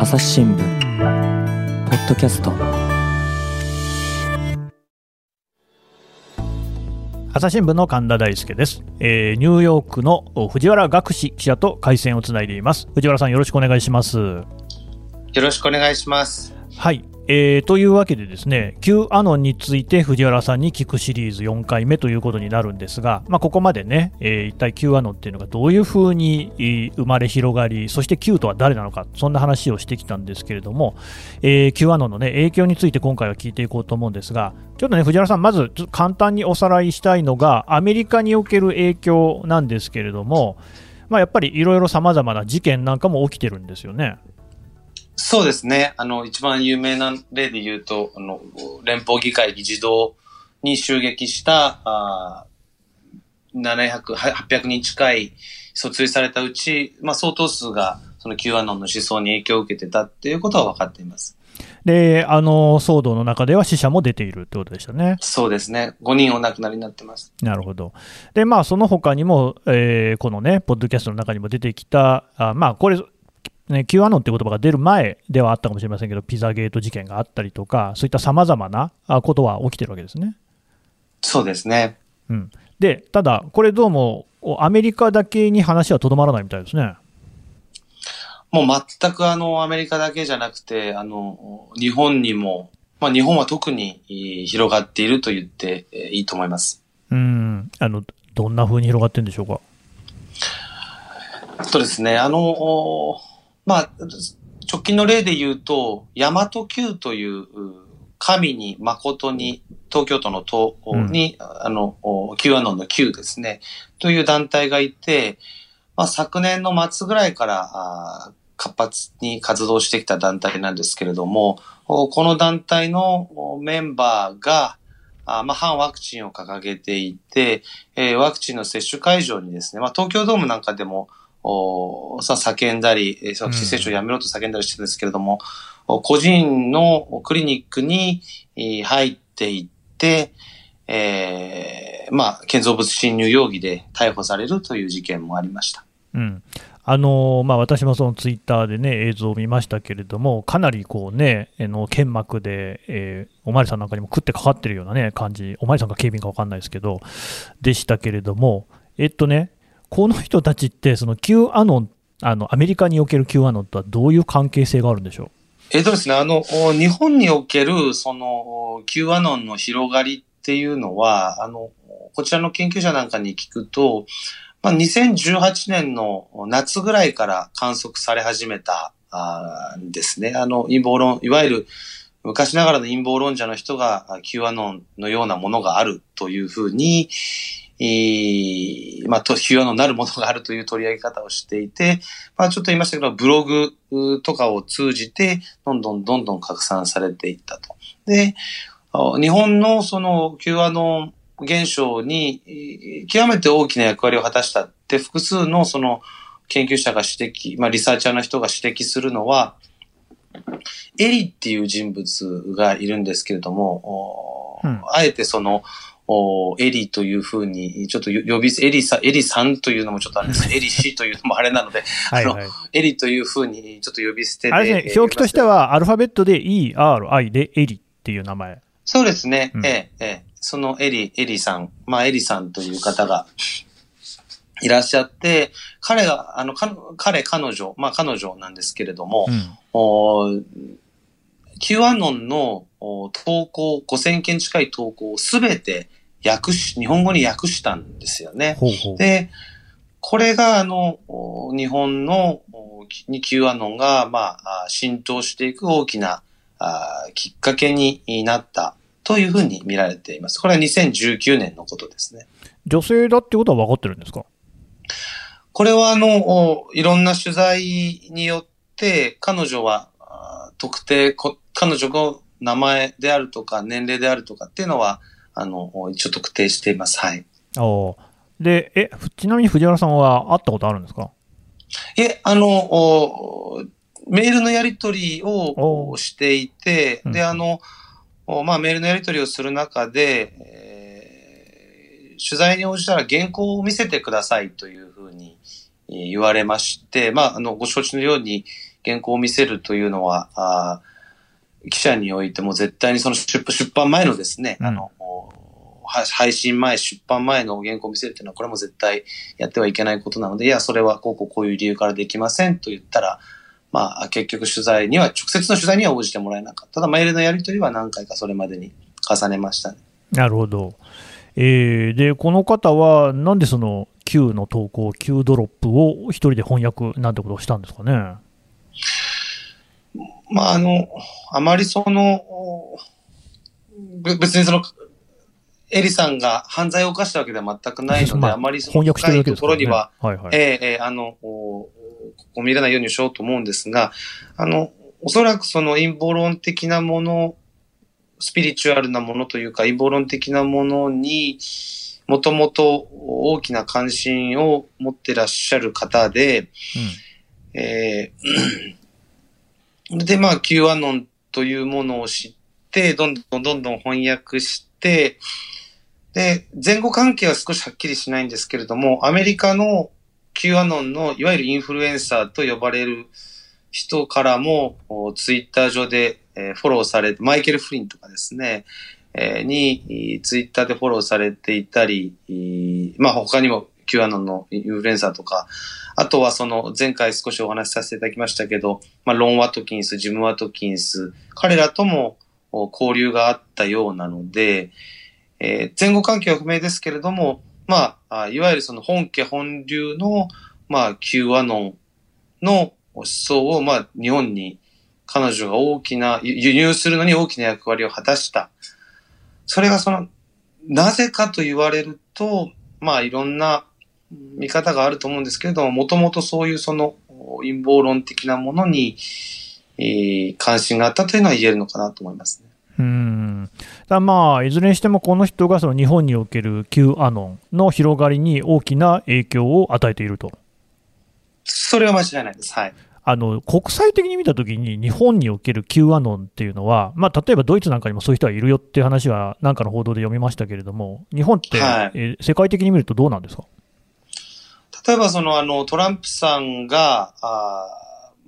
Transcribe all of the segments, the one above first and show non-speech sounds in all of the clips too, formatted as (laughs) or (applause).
朝日新聞ポッドキャスト。朝日新聞の神田大輔です、えーニューヨークの藤原学士記者と回線をつないでいます。藤原さんよろしくお願いします。よろしくお願いします。はい、えーというわけでですね Q アノンについて藤原さんに聞くシリーズ4回目ということになるんですが、まあ、ここまでね、えー一体 Q アノンっていうのがどういうふうに生まれ広がりそして Q とは誰なのかそんな話をしてきたんですけれども、えー Q アノンの、ね、影響について今回は聞いていこうと思うんですがちょっとね藤原さんまず簡単におさらいしたいのがアメリカにおける影響なんですけれども、まあ、やっぱりいろいろさまざまな事件なんかも起きてるんですよね。そうですね。あの、一番有名な例で言うと、あの、連邦議会議事堂に襲撃した、あー700、は800人近い訴追されたうち、まあ、相当数が、その Q アノンの思想に影響を受けてたっていうことは分かっています。で、あの騒動の中では死者も出ているってことでしたね。そうですね。5人お亡くなりになってます。なるほど。で、まあ、その他にも、えーこのね、ポッドキャストの中にも出てきた、あまあ、これ、ね、Q アノンって言葉が出る前ではあったかもしれませんけど、ピザゲート事件があったりとか、そういったさまざまなあことは起きてるわけですね。そうですね。うん。で、ただ、これどうも、おアメリカだけに話はとどまらないみたいですね。もう全くあの、アメリカだけじゃなくて、あの、日本にも、まあ日本は特にえー広がっていると言ってえーいいと思います。うん。あの、どんな風に広がってるんでしょうか？そうですね。あの、おまあ、直近の例で言うと、大和級という、う神に誠に、東京都の都に、あの、お Q アノンの Q ですね、という団体がいて、まあ、昨年の末ぐらいから、活発に活動してきた団体なんですけれども、おこの団体のおメンバーが、あまあ、反ワクチンを掲げていて、えーワクチンの接種会場にですね、まあ、東京ドームなんかでも、おさ叫んだり、えーワクチン接種をやめろと叫んだりしてるんですけれども、お個人のクリニックにえー入っていって、えーまあ、建造物侵入容疑で逮捕されるという事件もありました。うん。あのまあ、私もそのツイッターで、ね、映像を見ましたけれども、かなりこう、ね、あの剣幕で、えーおまりさんなんかにも食ってかかってるような、ね、感じ、おまりさんか警備員か分かんないですけど、でしたけれども、えっとね、この人たちって、その Q アノン、あのアメリカにおける Q アノンとはどういう関係性があるんでしょう？えっとですね、あの、日本における、その、Q アノンの広がりっていうのは、あの、こちらの研究者なんかに聞くと、まあ、2018年の夏ぐらいから観測され始めた、あですね。あの、陰謀論、いわゆる昔ながらの陰謀論者の人が Q アノンのようなものがあるというふうに、えーまあ、と Q アノンなるものがあるという取り上げ方をしていて、まあ、ちょっと言いましたけど、ブログうとかを通じて、どんどんどんどん拡散されていったと。で、あ日本のその Q アノン現象に、えー極めて大きな役割を果たしたって複数のその研究者が指摘、まあリサーチャーの人が指摘するのは、エリっていう人物がいるんですけれども、おうんあえてその、おエリというふうに、ちょっと呼びエリさん、エリさんというのもちょっとあれです (laughs) エリ氏というのもあれなので、う。はいあのはい、エリというふうにちょっと呼び捨てで。あれですね、えー表記としてはアルファベットで ERI でエリっていう名前。そうですね。うんええ、ええ。そのエリ、エリさん、まあエリさんという方がいらっしゃって、彼が、あの、か彼、彼女、まあ彼女なんですけれども、うんお Q アノンのお投稿、5000件近い投稿をすべて訳し、日本語に訳したんですよね。ほうほう。で、これが、あの、お日本のおに Q アノンが、まあ、あ浸透していく大きなあきっかけになったというふうに見られています。これは2019年のことですね。女性だってことは分かってるんですか？これは、あの、おいろんな取材によって、彼女は、あ特定こ、彼女の名前であるとか、年齢であるとかっていうのは、あの、お一応特定しています。はい。おーで、え、ふちなみに藤原さんは会ったことあるんですか？いえ、あの、おメールのやり取りをしていて、うん。で、あの、おまあ、メールのやり取りをする中で、えー取材に応じたら原稿を見せてくださいというふうに、言われまして、まあ、あの、ご承知のように原稿を見せるというのは、あ記者においても絶対にその出出版前のですね、うん。あの、は配信前、出版前の原稿を見せるというのは、これも絶対やってはいけないことなので、いや、それはこうこうこういう理由からできませんと言ったら、まあ、結局取材には、直接の取材には応じてもらえなかった。ただ、メールのやり取りは何回かそれまでに重ねましたね。なるほど。えーで、この方は、なんでその Q の投稿、Q ドロップを一人で翻訳なんてことをしたんですかね？まあ、あの、あまりその、別にその、エリさんが犯罪を犯したわけでは全くないので、まああまりその翻訳してるだけですね。ところには、はいはい。ええええあの、おここ見れないようにしようと思うんですが、あの、おそらくその陰謀論的なもの、スピリチュアルなものというか、陰謀論的なものにもともと大きな関心を持ってらっしゃる方で、えーで、まあ、Q アノンというものを知って、どんどんどんどん翻訳して、で、前後関係は少しはっきりしないんですけれども、アメリカの Q アノンのいわゆるインフルエンサーと呼ばれる人からも、ツイッター上で、えフォローされて、マイケル・フリンとかですね、えに、ツイッターでフォローされていたり、まあ他にも Q アノンのインフルエンサーとか、あとはその前回少しお話しさせていただきましたけど、まあロン・ワトキンス、ジム・ワトキンス、彼らとも交流があったようなので、えー前後関係は不明ですけれども、まあ、いわゆるその本家本流の、まあ、Q アノンの思想を、まあ、日本に彼女が大きな、輸輸入するのに大きな役割を果たした。それがその、なぜかと言われると、まあ、いろんな見方があると思うんですけれども、もともとそういうその陰謀論的なものに、えー関心があったというのは言えるのかなと思いますね。うんだまあ、いずれにしてもこの人がその日本における Q アノンの広がりに大きな影響を与えていると。それは間違いないです。はい。あの国際的に見たときに、日本における Q アノンっていうのは、まあ、例えばドイツなんかにもそういう人がいるよっていう話は、なんかの報道で読みましたけれども、日本って、はいえー世界的に見るとどうなんですか？例えばそのあのトランプさんがあ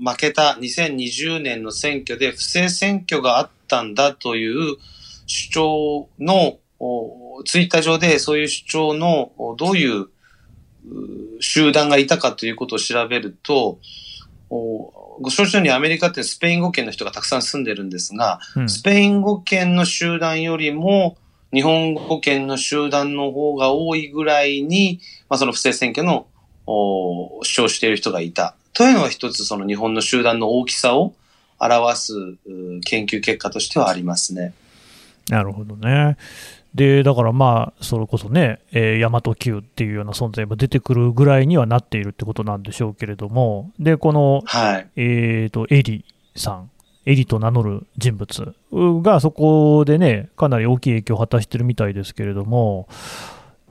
ー負けた2020年の選挙で不正選挙があったんだという主張のおツイッター上でそういう主張のおどういうう集団がいたかということを調べると、おご承知のようにアメリカってスペイン語圏の人がたくさん住んでるんですが、うんスペイン語圏の集団よりも日本語圏の集団の方が多いぐらいに、まあ、その不正選挙のお主張している人がいた。というのは一つその日本の集団の大きさを表すう研究結果としてはありますね。なるほどね。で、だからまあ、それこそね、えー、大和級っていうような存在も出てくるぐらいにはなっているってことなんでしょうけれども、で、この、はい。えーと、エリさん、エリと名乗る人物がそこでね、かなり大きい影響を果たしてるみたいですけれども、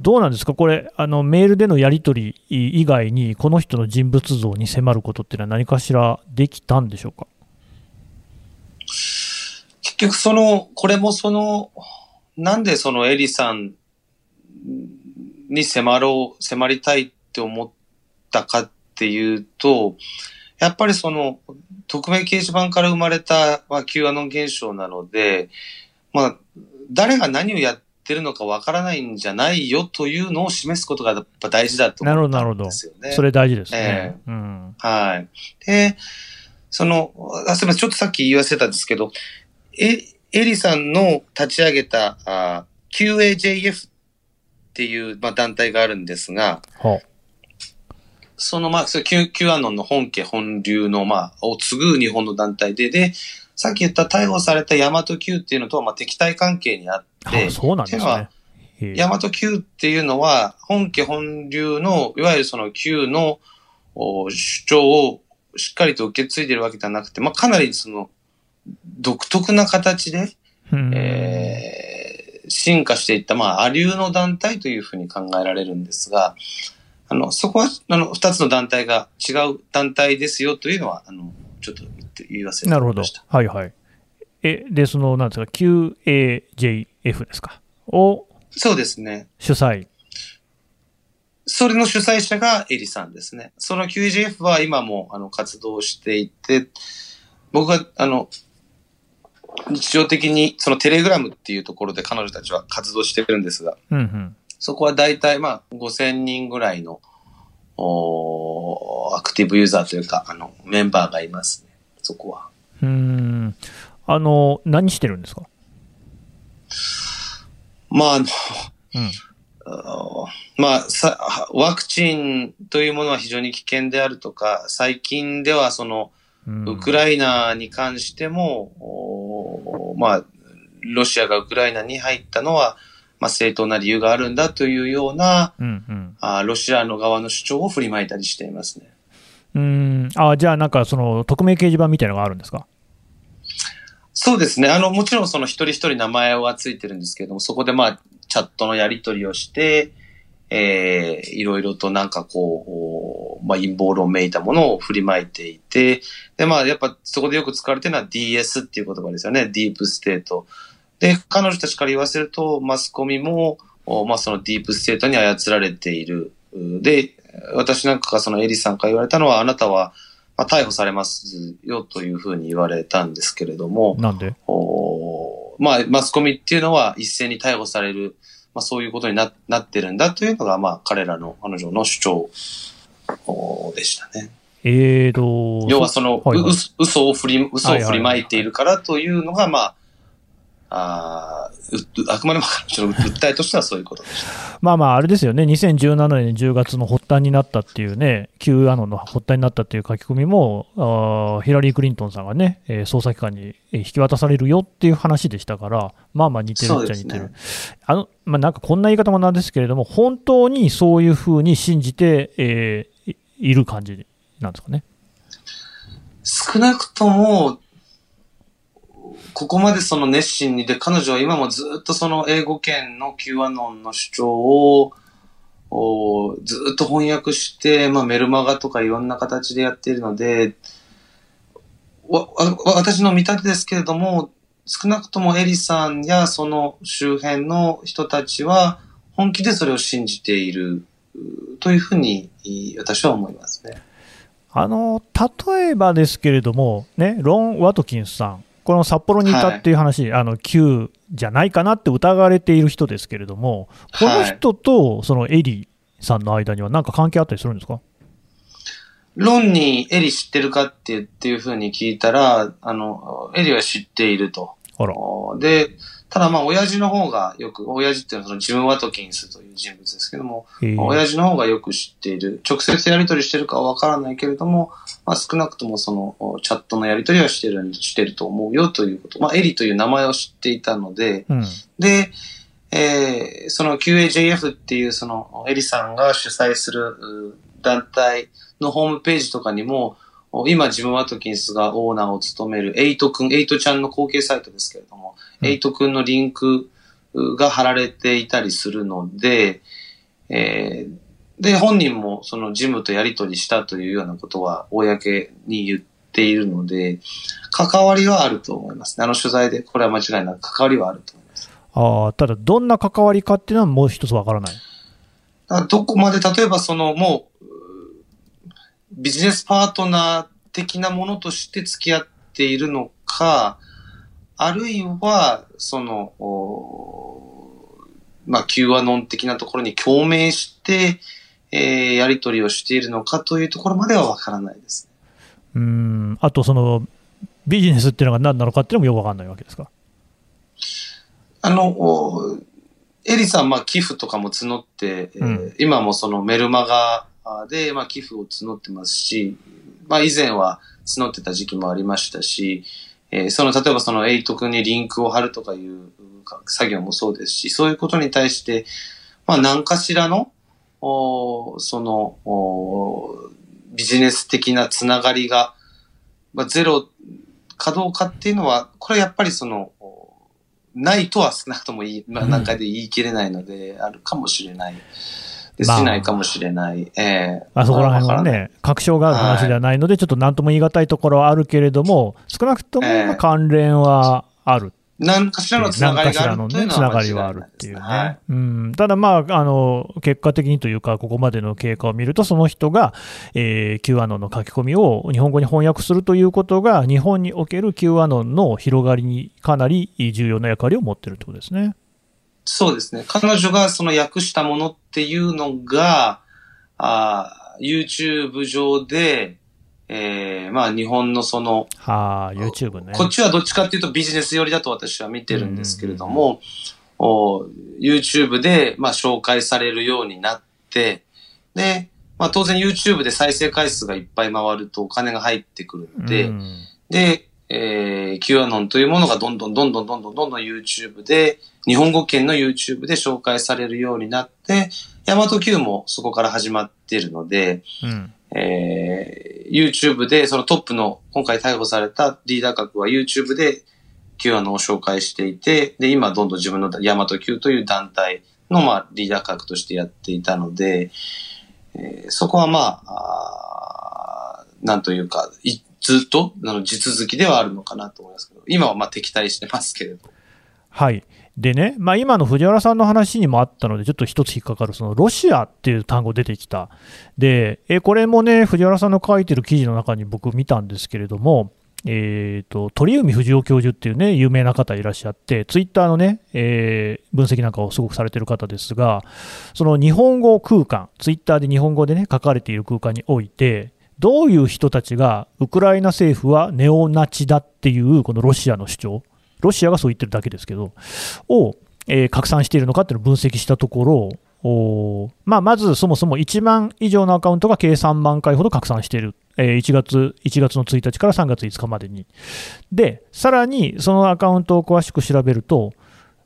どうなんですか、これ、あのメールでのやり取り以外に、この人の人物像に迫ることっていうのは何かしらできたんでしょうか？結局その、これもその、なんでそのエリさんに迫ろう、迫りたいって思ったかっていうと、やっぱりその、匿名掲示板から生まれた、まあ、Q アノン現象なので、まあ、誰が何をやってるのかわからないんじゃないよというのを示すことがやっぱ大事だとなるほど、思ったなるほど。んですよね。それ大事ですね。えうん。はい。で、その、あすみません、ちょっとさっき言わせたんですけど、え、エリさんの立ち上げたあ QAJF っていう、まあ、団体があるんですが、はその、まあ、それ Q, Q アノンの本家本流の、まあ、を継ぐ日本の団体で、で、さっき言った逮捕された大和 Q っていうのとは、まあ、敵対関係にあってあ、そうなんですね。大和 Q っていうのは、本家本流の、いわゆるその Q のお主張をしっかりと受け継いでるわけではなくて、まあ、かなりその、独特な形で、うんえー進化していった、まあ、ア流の団体というふうに考えられるんですが、あの、そこは、あの、二つの団体が違う団体ですよというのは、あの、ちょっと言い忘れてなるほどました。。はいはい。え、で、その、なんですか、QAJF ですか？をそうですね。主催。それの主催者がエリさんですね。その QJF は今もあの活動していて、僕があの、日常的にそのテレグラムっていうところで彼女たちは活動してるんですが、うんうん。そこは大体まあ5000人ぐらいのおーアクティブユーザーというか、あの、メンバーがいますね。そこは。うーん。あの、何してるんですか？まあ、あの、うん。まあ、さ、ワクチンというものは非常に危険であるとか、最近ではその、うんウクライナに関しても、まあ、ロシアがウクライナに入ったのは、まあ、正当な理由があるんだというような、うんうん。あーロシアの側の主張を振りまいたりしていますね。うーん。あ、じゃあなんかその、匿名掲示板みたいなのがあるんですか？そうですね。あの、もちろんその一人一人名前はついてるんですけれども、そこでまあ、チャットのやり取りをして、えー、いろいろとなんかこう、まあ、陰謀論めいたものを振りまいていて、で、まあ、やっぱそこでよく使われてるのは DS っていう言葉ですよね。ディープステート。で、彼女たちから言わせると、マスコミも、おまあ、そのディープステートに操られている。うで、私なんかがそのエリさんから言われたのは、あなたは、まあ、逮捕されますよというふうに言われたんですけれども、なんで？おまあ、マスコミっていうのは一斉に逮捕される、まあ、そういうことにななってるんだというのが、まあ、彼らの、彼女の主張おでしたね。えーと、要はその、はいはいう嘘嘘を振り、嘘を振りまいているからというのが、まあ、ああくまでも彼女の訴え (laughs) としてはそういうことでした。まあまあ、あれですよね、2017年10月の発端になったっていうね、Q アノンの発端になったっていう書き込みも、あーヒラリー・クリントンさんがね、えー捜査機関にえー引き渡されるよっていう話でしたから、まあまあ似てるっちゃ似てる。そうであの、まあなんかこんな言い方もなんですけれども、本当にそういうふうに信じて、えーいいる感じなんですかね。少なくとも、ここまでその熱心にで、彼女は今もずっとその英語圏の Q アノンの主張を、おずっと翻訳して、まあ、メルマガとかいろんな形でやっているので、わ、わ、私の見立てですけれども、少なくともエリさんやその周辺の人たちは本気でそれを信じているというふうに私は思いますね。あの、例えばですけれども、ね、ロン・ワトキンスさん、この札幌にいたっていう話、あの、Q じゃないかなって疑われている人ですけれども、この人とそのエリさんの間には何か関係あったりするんですか？ロンにエリ知ってるかってっていうふうに聞いたら、あの、エリは知っていると。あら。で、ただまあ、親父の方がよく、親父っていうのはそのジム・ワトキンスという人物ですけども、えー親父の方がよく知っている。直接やり取りしてるかはわからないけれども、まあ、少なくともその、チャットのやり取りはしてる、してると思うよということ。まあ、エリという名前を知っていたので、うん。で、えーその QAJF っていうそのエリさんが主催するう団体のホームページとかにも、お今ジム・ワトキンスがオーナーを務めるエイトくん、エイトちゃんの後継サイトですけれども、うんエイトくんのリンクうが貼られていたりするので、えーで、本人もそのジムとやり取りしたというようなことは公に言っているので、関わりはあると思いますね。あの取材でこれは間違いなく関わりはあると思います。ああ、ただ、どんな関わりかっていうのはもう一つわからない。どこまで、例えばそのもう、ビジネスパートナー的なものとして付き合っているのか、あるいは、その、まあ、Q アノン的なところに共鳴して、えーやり取りをしているのかというところまではわからないですね。うーん。あと、その、ビジネスっていうのが何なのかっていうのもよくわかんないわけですか？あの、おエリさん、まあ、寄付とかも募って、えーうん今もそのメルマガで、まあ、寄付を募ってますし、まあ、以前は募ってた時期もありましたし、えーその、例えばそのエイト君にリンクを貼るとかいうか作業もそうですし、そういうことに対して、まあ、何かしらの、おその、おビジネス的なつながりが、まあ、ゼロかどうかっていうのは、これやっぱりその、おないとは少なくともいい、まあ、うん段階で言い切れないので、あるかもしれない。でまあしないかもしれない。ええ。まあ、そこら辺はね、確証がある話ではないので、ちょっと何とも言い難いところはあるけれども、少なくとも関連はある。っ何かしらのつながりがあるというのはつながりはあるっていうね。はい、うん、ただまあ、あの、結果的にというか、ここまでの経過を見ると、その人が、えー、Q アノンの書き込みを日本語に翻訳するということが、日本における Q アノンの広がりにかなり重要な役割を持ってるってことですね。そうですね。彼女がその訳したものっていうのが、あ YouTube 上で、えー、まあ日本のその、はあ、YouTube ね。こっちはどっちかっていうとビジネス寄りだと私は見てるんですけれども、お YouTube で、まあ、紹介されるようになって、で、まあ当然 YouTube で再生回数がいっぱい回るとお金が入ってくるので、で、えー、QAnon というものがどんどんどんどんどんどんどんどん YouTube で、日本語圏の YouTube で紹介されるようになって、ヤマト Q もそこから始まっているので、うんえー、YouTube で、そのトップの、今回逮捕されたリーダー格は YouTube で Q アノを紹介していて、で、今どんどん自分のヤマト Q という団体の、まあ、リーダー格としてやっていたので、えー、そこはまあ、あなんというか、ずっとあの地続きではあるのかなと思いますけど、今はまあ敵対してますけれど。はい。でね、まあ、今の藤原さんの話にもあったので、ちょっと一つ引っかかる、そのロシアっていう単語出てきた。で、えこれもね、藤原さんの書いてる記事の中に僕見たんですけれども、えーと、鳥海藤夫教授っていうね、有名な方いらっしゃって、ツイッターのね、えー、分析なんかをすごくされてる方ですが、その日本語空間、ツイッターで日本語でね、書かれている空間において、どういう人たちが、ウクライナ政府はネオナチだっていう、このロシアの主張、ロシアがそう言ってるだけですけど、を、えー、拡散しているのかっていうのを分析したところ、おまあ、まずそもそも1万以上のアカウントが計3万回ほど拡散している、えー、1, 月1月の1日から3月5日までに。で、さらにそのアカウントを詳しく調べると、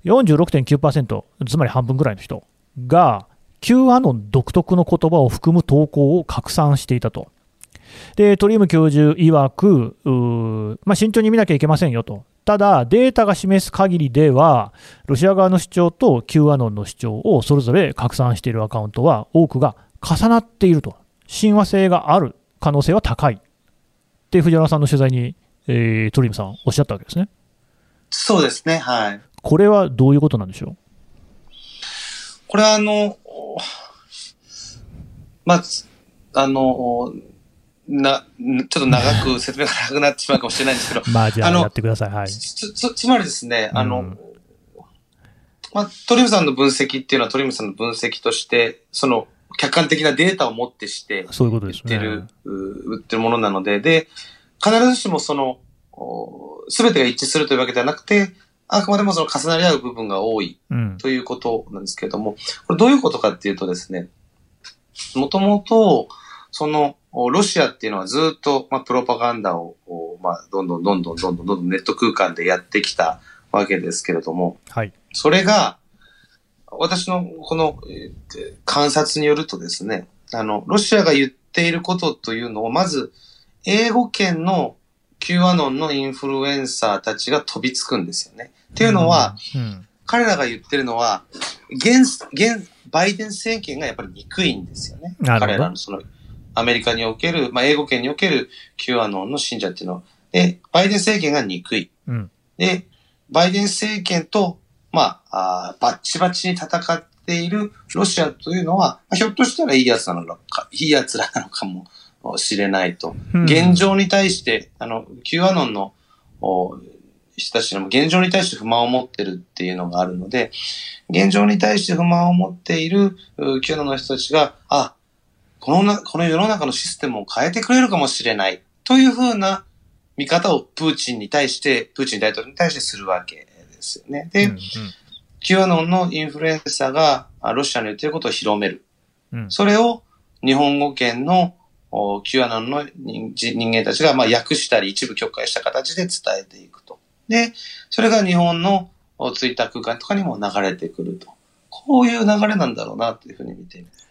46.9%、つまり半分ぐらいの人が、Q アノン独特の言葉を含む投稿を拡散していたと。で、トリウム教授曰く、まあ、慎重に見なきゃいけませんよと。ただ、データが示す限りでは、ロシア側の主張と Q アノンの主張をそれぞれ拡散しているアカウントは多くが重なっていると。親和性がある可能性は高い。って藤原さんの取材に、えー、トリムさんおっしゃったわけですね。そうですね、はい。これはどういうことなんでしょう？これはあの、まあ、あの、な、ちょっと長く説明が長くなってしまうかもしれないんですけど。(laughs) まあ、じゃあ、やってください。はい。つ、つ、つまりですね、あの、うん、まあ、トリムさんの分析っていうのはトリムさんの分析として、その、客観的なデータを持ってして、そういうことですね。売ってる、売ってるものなので、で、必ずしもその、すべてが一致するというわけではなくて、あくまでもその重なり合う部分が多いということなんですけれども、うん、これどういうことかっていうとですね、もともと、その、ロシアっていうのはずっと、まあ、プロパガンダを、まあ、どんどんどんどんどんどんどんネット空間でやってきたわけですけれども、はい。それが、私のこの、えー、観察によるとですね、あの、ロシアが言っていることというのを、まず、英語圏の Q アノンのインフルエンサーたちが飛びつくんですよね。っていうのは、うん、彼らが言ってるのは、現、現、バイデン政権がやっぱり憎いんですよね。彼らのその、アメリカにおける、まあ、英語圏における Q アノンの信者っていうのは、で、バイデン政権が憎い。うん、で、バイデン政権と、まあ、あバッチバチに戦っているロシアというのは、まあ、ひょっとしたらいいやつなのか、いいやつらなのかもしれないと。うん、現状に対して、あの、Q アノンの人たちも現状に対して不満を持ってるっていうのがあるので、現状に対して不満を持っている Q アノンの人たちが、あ、このな、この世の中のシステムを変えてくれるかもしれない。というふうな見方をプーチンに対して、プーチン大統領に対してするわけですよね。で、うんうん、キュアノンのインフルエンサーがロシアの言っていることを広める。うん、それを日本語圏のキュアノンの人間たちがまあ訳したり一部許可した形で伝えていくと。で、それが日本のツイッター空間とかにも流れてくると。こういう流れなんだろうなというふうに見ています。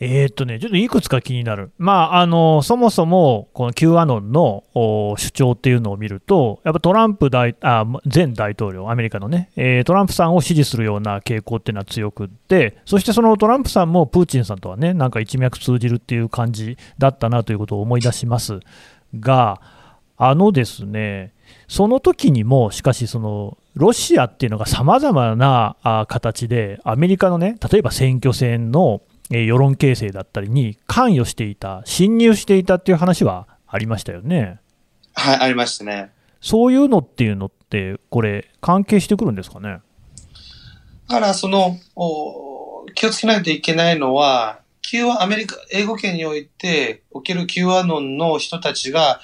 えー、っとね、ちょっといくつか気になる。まあ、あの、そもそも、この Q アノンの主張っていうのを見ると、やっぱトランプ大あ前大統領、アメリカのね、えー、トランプさんを支持するような傾向っていうのは強くって、そしてそのトランプさんもプーチンさんとはね、なんか一脈通じるっていう感じだったなということを思い出しますが、あのですね、その時にも、しかし、その、ロシアっていうのがさまざまな形で、アメリカのね、例えば選挙戦のえ世論形成だったりに関与していた、侵入していたっていう話はありましたよね。はい、ありましたね。そういうのっていうのって、これ、関係してくるんですかね？だから、その、気をつけないといけないのは、Q アメリカ、英語圏においておける Q アノンの人たちが、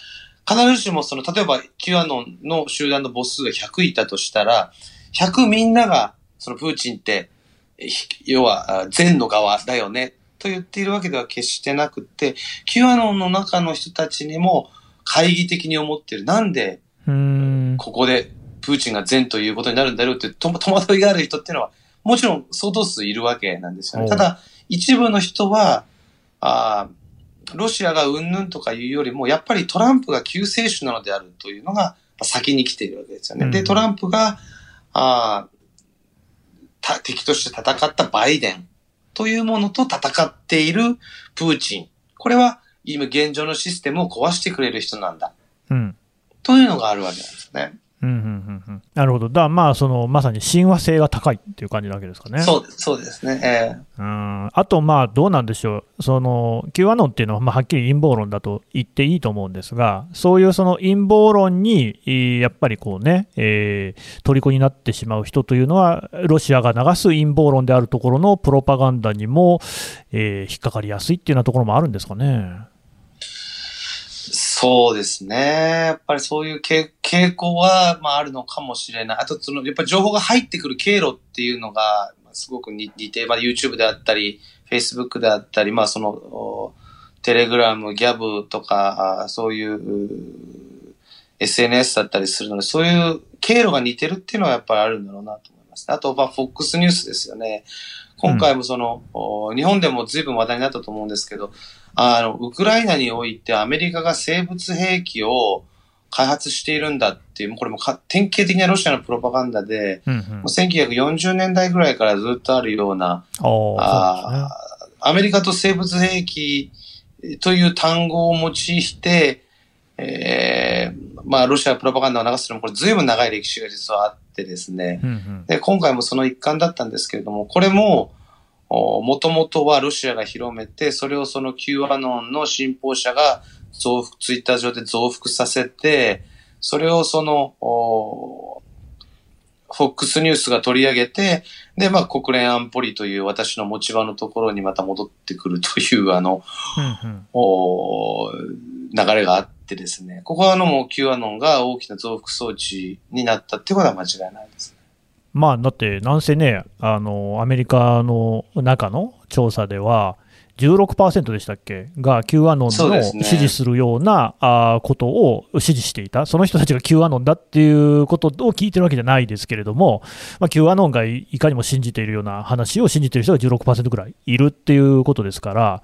必ずしもその、例えば Q アノンの集団の母数が100いたとしたら、100みんなが、そのプーチンって要は善の側だよねと言っているわけでは決してなくて、Q アノンの中の人たちにも懐疑的に思ってる。なんで、ここでプーチンが善ということになるんだろうって戸惑いがある人っていうのは、もちろん相当数いるわけなんですよね。ただ、一部の人は、あロシアがうんぬんとかいうよりも、やっぱりトランプが救世主なのであるというのが先に来ているわけですよね。で、トランプが、あ敵として戦ったバイデンというものと戦っているプーチン。これは今現状のシステムを壊してくれる人なんだ。うん。というのがあるわけなんですね。うんうんうんうん、なるほど、だまあその、まさに親和性が高いっていう感じなわけですかね。そうそうですね、えー、うん。あと、まあどうなんでしょう、その Q アノンっていうのは、まあ、はっきり陰謀論だと言っていいと思うんですが、そういうその陰謀論にやっぱりこうね、えー、虜になってしまう人というのは、ロシアが流す陰謀論であるところのプロパガンダにも、えー、引っかかりやすいっていうようなところもあるんですかね。そうですね。やっぱりそういう傾向は、まあ、あるのかもしれない。あと、その、やっぱり情報が入ってくる経路っていうのが、すごく似て、まあ、YouTube であったり、Facebook であったり、まあ、その、テレグラム、ギャブとか、そういう、SNS だったりするので、そういう経路が似てるっていうのはやっぱりあるんだろうなと思います。あと、まあ、FOX ニュースですよね。今回もその、うん、日本でも随分話題になったと思うんですけど、あの、ウクライナにおいてアメリカが生物兵器を開発しているんだっていう、これも典型的なロシアのプロパガンダで、うんうん、もう1940年代ぐらいからずっとあるような、あね、アメリカと生物兵器という単語を用いて、えー、まあ、ロシアプロパガンダを流すのも、これ随分長い歴史が実はあってですね、うんうん、で、今回もその一環だったんですけれども、これも、もともとはロシアが広めて、それをその Q アノンの信奉者が増幅、ツイッター上で増幅させて、それをその、フォックスニュースが取り上げて、で、まあ、国連安保理という私の持ち場のところにまた戻ってくるという、あの、うんうん、お流れがあってですね、ここはあのもう Q アノンが大きな増幅装置になったってことは間違いないです。まあ、だって、なんせね、あの、アメリカの中の調査では、16%でしたっけ？が Q アノンの支持するような、ことを支持していた、その人たちが Q アノンだっていうことを聞いてるわけじゃないですけれども、まあ、Q アノンがいかにも信じているような話を信じている人が16%ぐらいいるっていうことですから、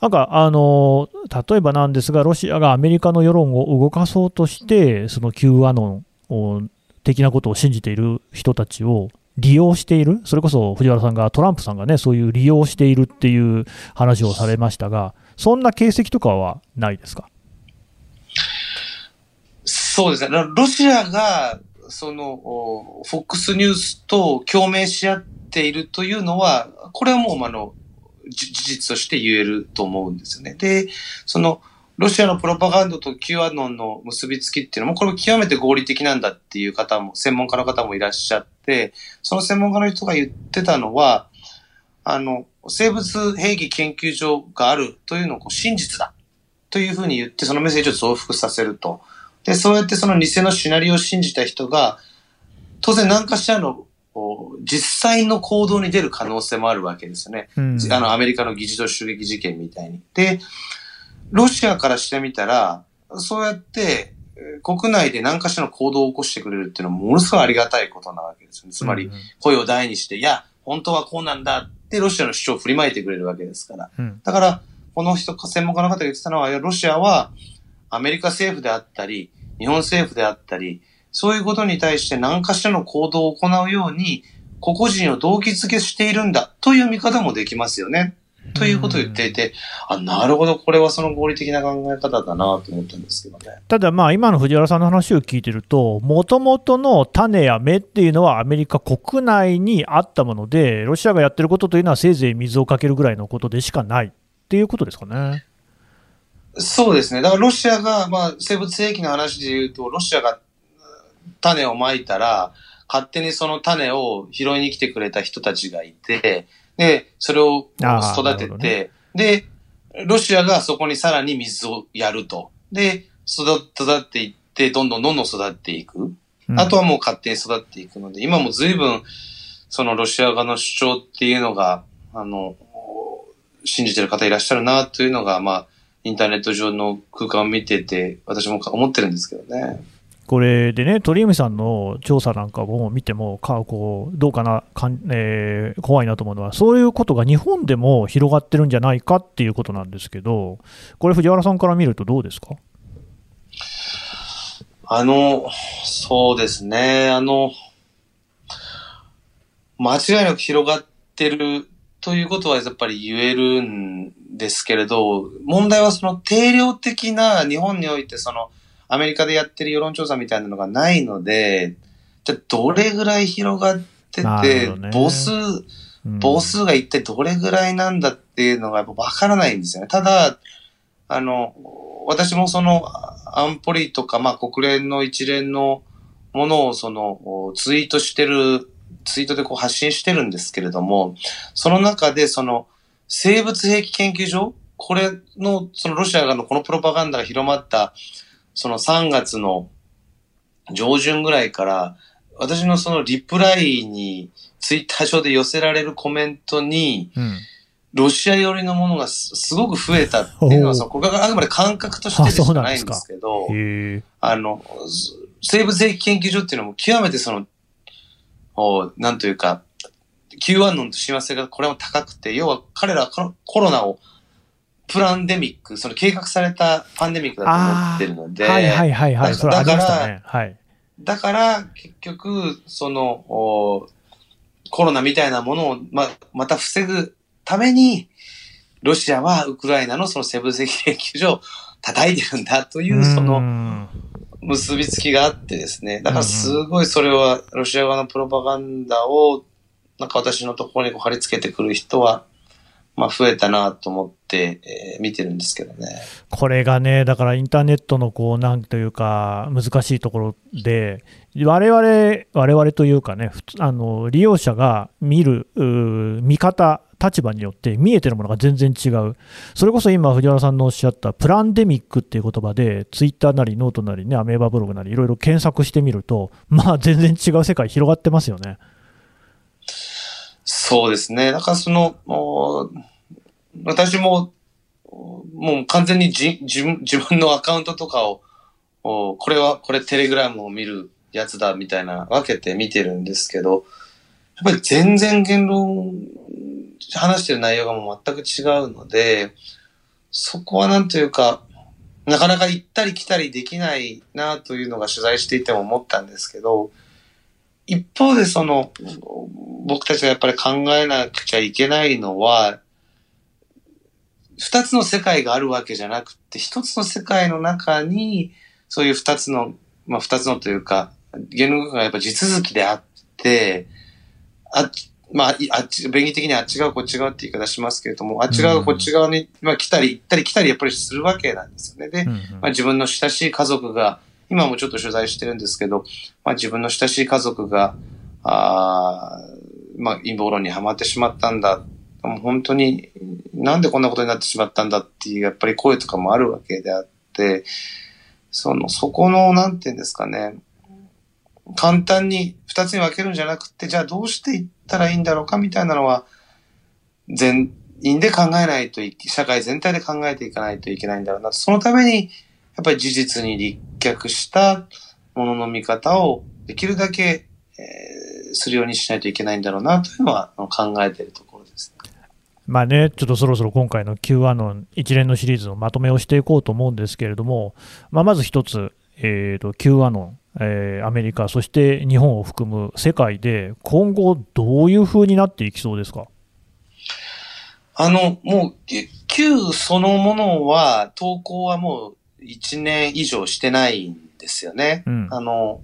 なんか、あの、例えばなんですが、ロシアがアメリカの世論を動かそうとして、その Q アノン的なことを信じている人たちを利用している、それこそ藤原さんが、トランプさんがね、そういう利用しているっていう話をされましたが、そんな形跡とかはないですか？そうですね。ロシアが、その、フォックスニュースと共鳴し合っているというのは、これはもう、あの、事実として言えると思うんですよね。で、その、ロシアのプロパガンダと Q アノンの結びつきっていうのも、これも極めて合理的なんだっていう方も、専門家の方もいらっしゃって、その専門家の人が言ってたのは、あの、生物兵器研究所があるというのを真実だというふうに言って、そのメッセージを増幅させると。で、そうやってその偽のシナリオを信じた人が、当然何かしらの実際の行動に出る可能性もあるわけですよね。うんあの、アメリカの議事堂襲撃事件みたいに。で、ロシアからしてみたら、そうやって、えー国内で何かしらの行動を起こしてくれるっていうのはものすごいありがたいことなわけですよね。つまり、うん声を大にして、いや、本当はこうなんだってロシアの主張を振りまいてくれるわけですから。うんだから、この人、専門家の方が言ってたのは、ロシアはアメリカ政府であったり、日本政府であったり、そういうことに対して何かしらの行動を行うように、個々人を動機づけしているんだという見方もできますよね。ということを言っていて、あ、なるほど、これはその合理的な考え方だなと思ったんですけどね。ただ、まあ、今の藤原さんの話を聞いてると、もともとの種や芽っていうのはアメリカ国内にあったもので、ロシアがやってることというのはせいぜい水をかけるぐらいのことでしかないっていうことですかね。そうですね。だからロシアが、まあ、生物兵器の話で言うと、ロシアがうん種をまいたら、勝手にその種を拾いに来てくれた人たちがいて、で、それを育てて、で、ロシアがそこにさらに水をやると。で、育育っていって、どんどんどんどん育っていく。うんあとはもう勝手に育っていくので、今も随分、そのロシア側の主張っていうのが、あの、信じてる方いらっしゃるなというのが、まあ、インターネット上の空間を見てて、私も思ってるんですけどね。これでね、鳥海さんの調査なんかを見ても、かこうどうかなかん、えー怖いなと思うのは、そういうことが日本でも広がってるんじゃないかっていうことなんですけど、これ、藤原さんから見るとどうですか？あの、そうですね、あの、間違いなく広がってるということはやっぱり言えるんですけれど、問題はその定量的な日本においてそのアメリカでやってる世論調査みたいなのがないので、じゃあどれぐらい広がってなて、ね母数、うん母数が一体どれぐらいなんだっていうのがやっぱわからないんですよね。ただ、あの、私もその安保理とか、まあ国連の一連のものをそのツイートしてる、ツイートでこう発信してるんですけれども、その中でその生物兵器研究所、これの、そのロシア側のこのプロパガンダが広まった、その3月の上旬ぐらいから、私のそのリプライに、ツイッター上で寄せられるコメントに、うん。ロシア寄りのものがすすごく増えたっていうのは、そのこれがあくまで感覚としてでしかないんですけど、あの、す生物兵器研究所っていうのも極めてその、おなんというか、Q アノンと親和性がこれも高くて、要は彼らはコロナをプランデミック、その計画されたパンデミックだと思ってるので、はいはいはいはい、だからね。はい。だから、結局、その、おコロナみたいなものをま、また防ぐために、ロシアはウクライナのその生物兵器研究所を叩いてるんだという、そのん結びつきがあってですね。だからすごいそれは、ロシア側のプロパガンダを、なんか私のところにこう貼り付けてくる人は、まあ増えたなと思って、えー見てるんですけどね。これがね、だからインターネットのこうなんというか、難しいところで、我々我々というかね、あの利用者が見る見方、立場によって見えてるものが全然違う、それこそ今、藤原さんのおっしゃった plandemic っていう言葉で、ツイッターなりノートなりね、アメーバブログなり、いろいろ検索してみると、まあ、全然違う世界広がってますよね。そうですね。だからその、私も、もう完全にじ自分自分のアカウントとかを、おこれは、これテレグラムを見るやつだみたいな分けて見てるんですけど、やっぱり全然言論、話してる内容がもう全く違うので、そこはなんというか、なかなか行ったり来たりできないなというのが取材していても思ったんですけど、一方でその、僕たちがやっぱり考えなくちゃいけないのは、二つの世界があるわけじゃなくて、一つの世界の中に、そういう二つの、まあ二つのというか、言論がやっぱ地続きであって、あっち、まあ、いあっち、便宜的にあっち側こっち側って言い方しますけれども、あっち側こっち側に、まあ来たり行ったり来たりやっぱりするわけなんですよね。で、まあ、自分の親しい家族が、今もちょっと取材してるんですけど、まあ、自分の親しい家族が、あまあ、陰謀論にはまってしまったんだ。もう本当に、なんでこんなことになってしまったんだっていう、やっぱり声とかもあるわけであって、その、そこの、なんていうんですかね、簡単に二つに分けるんじゃなくて、じゃあどうしていったらいいんだろうかみたいなのは、全員で考えないとい社会全体で考えていかないといけないんだろうな。そのために、やっぱり事実に立脚したものの見方をできるだけ、えー、するようにしないといけないんだろうなというのは考えているところです、ね。まあね、ちょっとそろそろ今回の Q アノン一連のシリーズのまとめをしていこうと思うんですけれども、まあ、まず一つ、えーと、Q アノン、えー、アメリカ、そして日本を含む世界で今後どういうふうになっていきそうですか？あの、もう、Q そのものは、投稿はもう1年以上してないんですよね。うん、あの、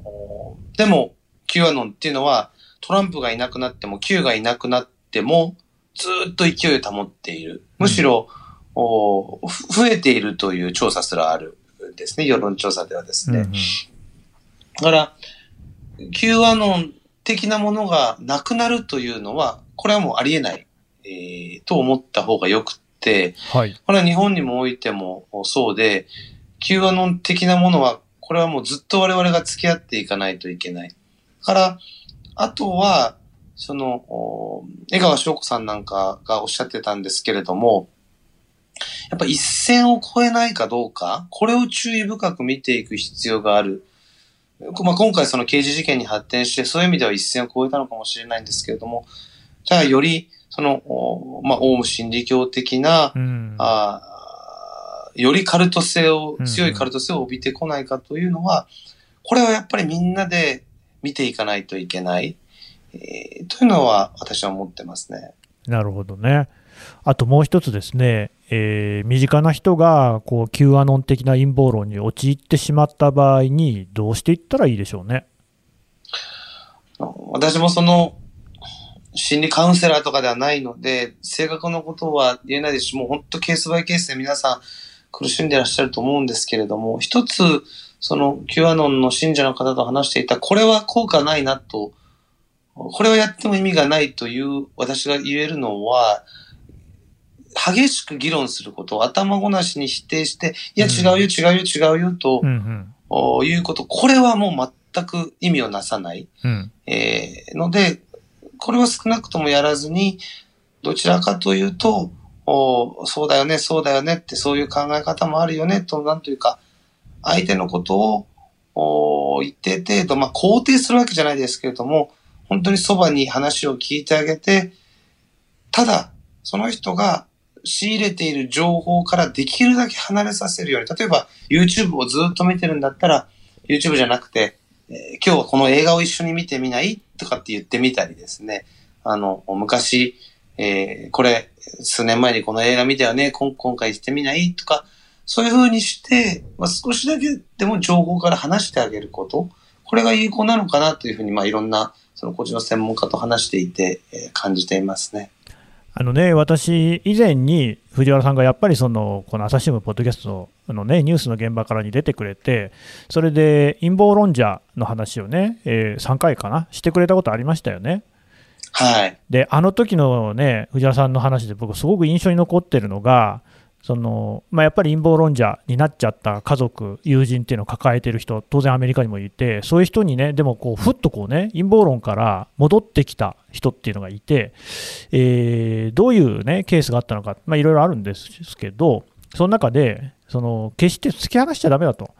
でも、Q アノンっていうのは、トランプがいなくなっても、Q がいなくなっても、ずっと勢いを保っている。むしろ、うん、お増えているという調査すらあるんですね。世論調査ではですね。うんうん、だから、Q アノン的なものがなくなるというのは、これはもうありえないえー、と思った方がよくて、はい。これは日本にもおいてもそうで、Q アノン的なものは、これはもうずっと我々が付き合っていかないといけない。から、あとは、その、江川翔子さんなんかがおっしゃってたんですけれども、やっぱ一線を越えないかどうか、これを注意深く見ていく必要がある。まあ、今回その刑事事件に発展して、そういう意味では一線を越えたのかもしれないんですけれども、じゃあよりその、まあ、オウム真理教的な、うん、あよりカルト性を、強いカルト性を帯びてこないかというのは、これはやっぱりみんなで見ていかないといけない、えー、というのは私は思ってますね。なるほどね。あともう一つですね、えー、身近な人がこう Q アノン的な陰謀論に陥ってしまった場合に、どうしていったらいいでしょうね？私もその心理カウンセラーとかではないので、正確なことは言えないですし、もう本当ケースバイケースで皆さん苦しんでいらっしゃると思うんですけれども、一つ、その Q アノンの信者の方と話していた、これは効果ないなと、これをやっても意味がないという私が言えるのは、激しく議論することを頭ごなしに否定して、いや違うよ、違うよ、違うよと、いうこと、これはもう全く意味をなさない。うん、えー、ので、これは少なくともやらずに、どちらかというと、おそうだよね、そうだよねって、そういう考え方もあるよね、と、なんというか、相手のことを、お一定程度、まあ、肯定するわけじゃないですけれども、本当にそばに話を聞いてあげて、ただ、その人が仕入れている情報からできるだけ離れさせるように、例えば YouTube をずっと見てるんだったら、YouTube じゃなくて、えー、今日はこの映画を一緒に見てみない？とかって言ってみたりですね。あの、昔、えー、これ、数年前にこの映画見たよね、今今回してみない？とか、そういう風にして、まあ、少しだけでも情報から話してあげること、これが有効なのかなというふうに、まあ、いろんな、その、個人の専門家と話していて、えー、感じていますね。あのね、私、以前に藤原さんがやっぱりそのこの朝日新聞、ポッドキャストの、ね、ニュースの現場からに出てくれて、それで陰謀論者の話をね、えー、3回かな、してくれたことありましたよね。はい、であの時のね藤原さんの話で僕すごく印象に残ってるのがそのまあ、やっぱり陰謀論者になっちゃった家族、友人っていうのを抱えてる人、当然アメリカにもいて、そういう人にね、でもこうふっとこうね、陰謀論から戻ってきた人っていうのがいて、えー、どういう、ね、ケースがあったのか、いろいろあるんですけど、その中で、その決して突き放しちゃだめだと。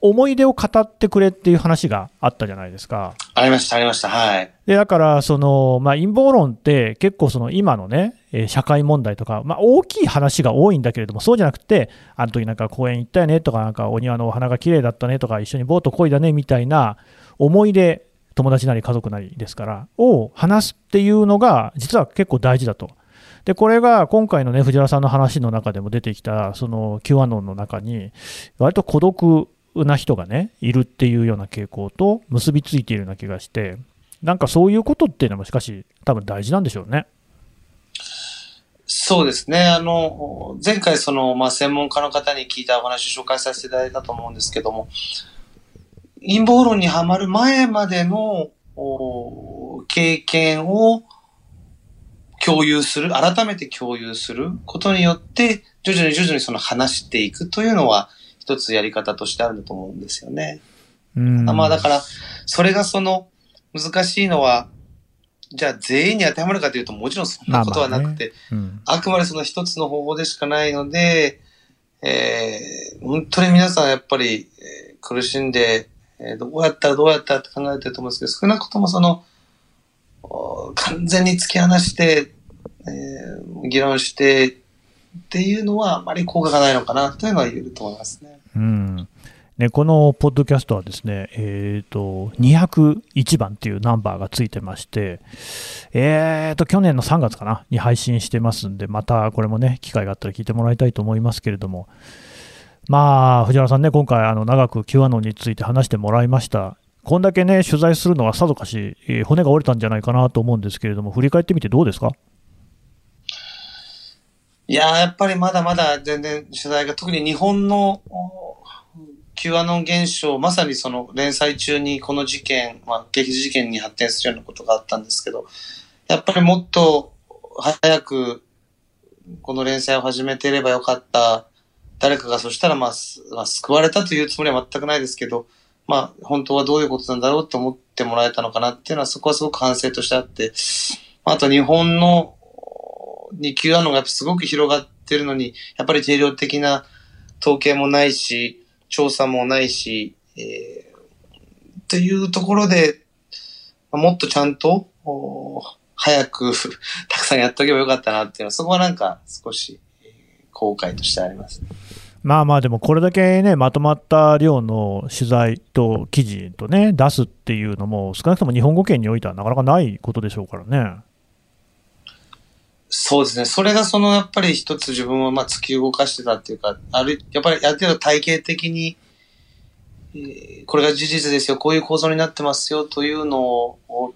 思い出を語ってくれっていう話があったじゃないですか。ありました、ありました、はい。でだからその、まあ、陰謀論って結構その今のね、え社会問題とか、まあ、大きい話が多いんだけれども、そうじゃなくて、あの時なんか公園行ったよねとか、なんかお庭のお花が綺麗だったねとか、一緒にボート漕いだねみたいな思い出、友達なり家族なりですから、を話すっていうのが、実は結構大事だと。で、これが今回のね、藤原さんの話の中でも出てきた、その Q アノンの中に、割と孤独な人がね、いるっていうような傾向と結びついているような気がして、なんかそういうことっていうのもしかし、多分大事なんでしょうね。そうですね。あの、前回その、まあ、専門家の方に聞いたお話を紹介させていただいたと思うんですけども、陰謀論にはまる前までの経験を共有する、改めて共有することによって、徐々に徐々にその話していくというのは、一つやり方としてあると思うんですよね。うん。まあだから、それがその、難しいのは、じゃあ全員に当てはまるかというと、もちろんそんなことはなくて、うん。あくまでその一つの方法でしかないので、えー本当に皆さんやっぱり、えー苦しんで、えーどうやったらどうやったらって考えてると思うんですけど、少なくともその、お完全に突き放して、えー議論してっていうのはあまり効果がないのかなというのは言えると思いますね。うんね、このポッドキャストはですね、えー、と201番っていうナンバーがついてまして、えー、と去年の3月かなに配信してますんで、またこれもね、機会があったら聞いてもらいたいと思いますけれども、まあ、藤原さんね、今回、あの長く Q アノンについて話してもらいました。こんだけね、取材するのはさぞかし、えー骨が折れたんじゃないかなと思うんですけれども、振り返ってみてどうですか？いや、やっぱりまだまだ全然取材が、特に日本の Q アノン現象、まさにその連載中にこの事件、まあ、激事件に発展するようなことがあったんですけど、やっぱりもっと早くこの連載を始めていればよかった。誰かがそしたら、まあ、まあ、救われたというつもりは全くないですけど、まあ、本当はどういうことなんだろうと思ってもらえたのかなっていうのは、そこはすごく反省としてあって、あと日本のに Q アノンがすごく広がってるのに、やっぱり定量的な統計もないし、調査もないし、えー、っていうところで、もっとちゃんと、早く (laughs) たくさんやっとけばよかったなっていうのは、そこはなんか少し、後悔としてあります。まあまあ、でもこれだけね、まとまった量の取材と記事とね、出すっていうのも、少なくとも日本語圏においてはなかなかないことでしょうからね。そうですね。それがそのやっぱり一つ自分をまあ突き動かしてたっていうか、ある、やっぱりある程度体系的に、えーこれが事実ですよ、こういう構造になってますよというのを、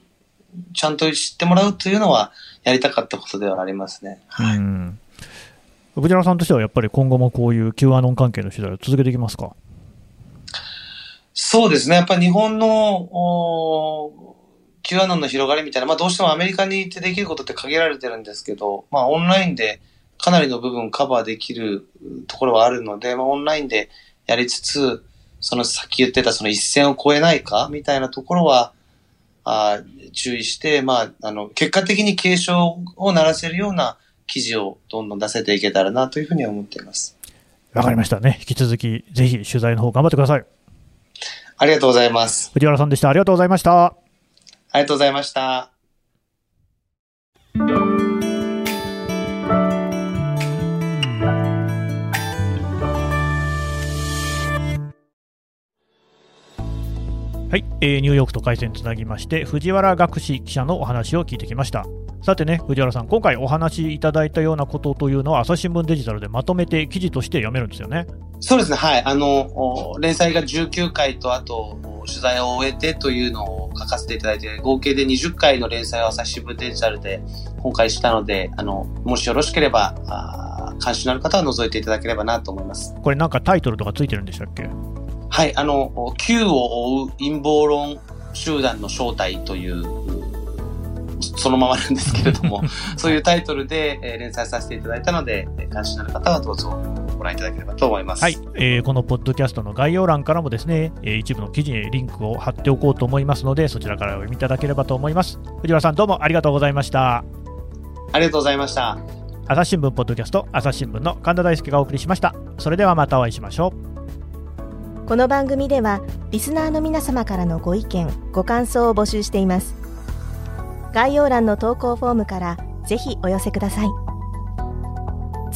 ちゃんと知ってもらうというのはやりたかったことではありますね。うん。藤原さんとしてはやっぱり今後もこういう Q アノン関係の取材を続けていきますか？そうですね。やっぱり日本の、お Q アノンの広がりみたいな、まあどうしてもアメリカに行ってできることって限られてるんですけど、まあオンラインでかなりの部分カバーできるところはあるので、まあオンラインでやりつつ、そのさっき言ってたその一線を越えないかみたいなところは、あー注意して、まあ、あの、結果的に警鐘を鳴らせるような記事をどんどん出せていけたらなというふうには思っています。わかりましたね。引き続き、ぜひ取材の方頑張ってください。ありがとうございます。藤原さんでした。ありがとうございました。ありがとうございました。はい、えーニューヨークと回線つなぎまして、藤原学士記者のお話を聞いてきました。さてね、藤原さん、今回お話しいただいたようなことというのは、朝日新聞デジタルでまとめて記事として読めるんですよね。そうですね、はい。あの、お連載が19回と、あと、お取材を終えてというのを書かせていただいて、合計で20回の連載を朝日新聞デジタルで今回したので、あの、もしよろしければ、あー関心のある方は覗いていただければなと思います。これなんかタイトルとかついてるんでしたっけ？はい、あの、お Q を追う陰謀論集団の正体という、そのままなんですけれども、(laughs) そういうタイトルで、えー連載させていただいたので、えー関心のある方はどうぞご覧いただければと思います。はい、えーこのポッドキャストの概要欄からもですね、えー一部の記事にリンクを貼っておこうと思いますので、そちらからお読みいただければと思います。藤原さん、どうもありがとうございました。ありがとうございました。朝日新聞ポッドキャスト、朝日新聞の神田大輔がお送りしました。それではまたお会いしましょう。この番組ではリスナーの皆様からのご意見ご感想を募集しています概要欄の投稿フォームからぜひお寄せください